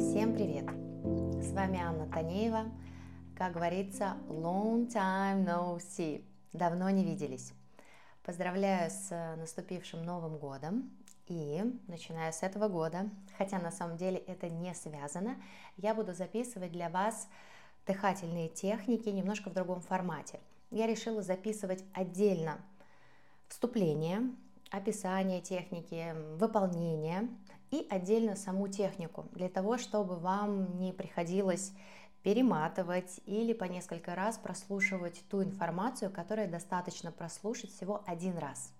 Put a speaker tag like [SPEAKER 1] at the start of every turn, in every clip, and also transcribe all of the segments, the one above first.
[SPEAKER 1] Всем привет! С вами Анна Танеева. Как говорится, long time no see. Давно не виделись. Поздравляю с наступившим Новым годом. И начиная с этого года, хотя на самом деле это не связано, я буду записывать для вас дыхательные техники немножко в другом формате. Я решила записывать отдельно вступление, описание техники, выполнение и отдельно саму технику, для того, чтобы вам не приходилось перематывать или по несколько раз прослушивать ту информацию, которая достаточно прослушать всего один раз.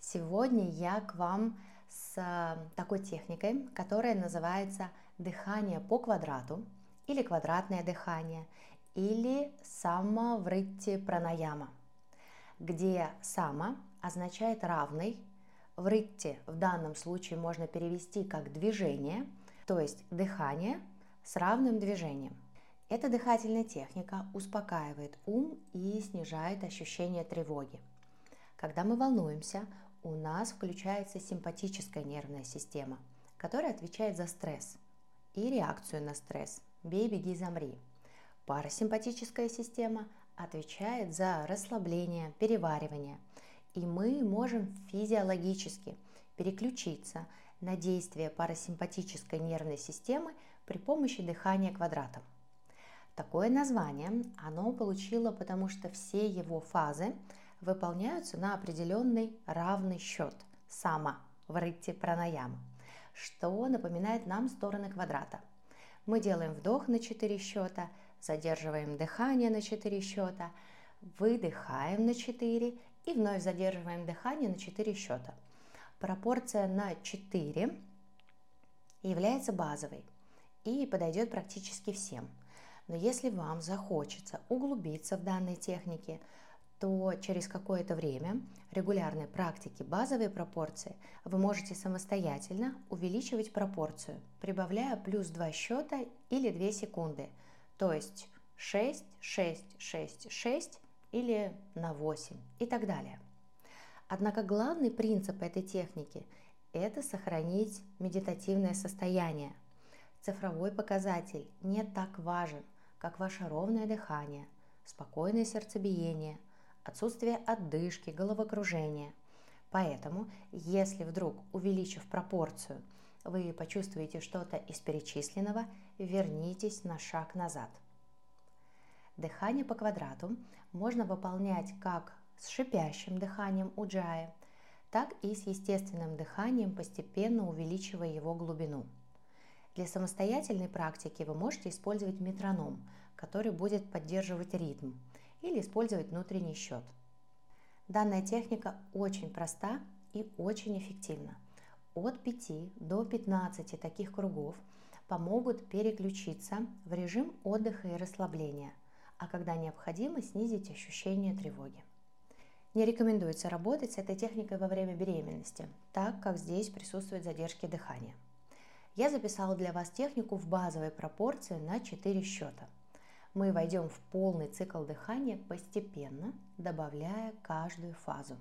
[SPEAKER 1] Сегодня я к вам с такой техникой, которая называется дыхание по квадрату или квадратное дыхание или самавритти пранаяма, где сама означает равный, вритти в данном случае можно перевести как движение, то есть дыхание с равным движением. Эта дыхательная техника успокаивает ум и снижает ощущение тревоги. Когда мы волнуемся, у нас включается симпатическая нервная система, которая отвечает за стресс и реакцию на стресс. Бей, беги, замри. Парасимпатическая система отвечает за расслабление, переваривание. И мы можем физиологически переключиться на действие парасимпатической нервной системы при помощи дыхания квадратом. Такое название оно получило, потому что все его фазы выполняются на определенный равный счет сама в рытте пранаяма, что напоминает нам стороны квадрата. Мы делаем вдох на 4 счета, задерживаем дыхание на 4 счета, выдыхаем на 4 и вновь задерживаем дыхание на 4 счета. Пропорция на 4 является базовой и подойдет практически всем. Но если вам захочется углубиться в данной технике, то через какое-то время регулярной практики базовой пропорции вы можете самостоятельно увеличивать пропорцию, прибавляя плюс 2 счета или 2 секунды, то есть 6, 6, 6, 6 или на 8 и так далее. Однако главный принцип этой техники – это сохранить медитативное состояние. Цифровой показатель не так важен, как ваше ровное дыхание, спокойное сердцебиение – отсутствие отдышки, головокружения. Поэтому, если вдруг, увеличив пропорцию, вы почувствуете что-то из перечисленного, вернитесь на шаг назад. Дыхание по квадрату можно выполнять как с шипящим дыханием уджая, так и с естественным дыханием, постепенно увеличивая его глубину. Для самостоятельной практики вы можете использовать метроном, который будет поддерживать ритм, или использовать внутренний счет. Данная техника очень проста и очень эффективна. От 5 до 15 таких кругов помогут переключиться в режим отдыха и расслабления, а когда необходимо снизить ощущение тревоги. Не рекомендуется работать с этой техникой во время беременности, так как здесь присутствуют задержки дыхания. Я записала для вас технику в базовой пропорции на 4 счета – мы войдем в полный цикл дыхания постепенно, добавляя каждую фазу.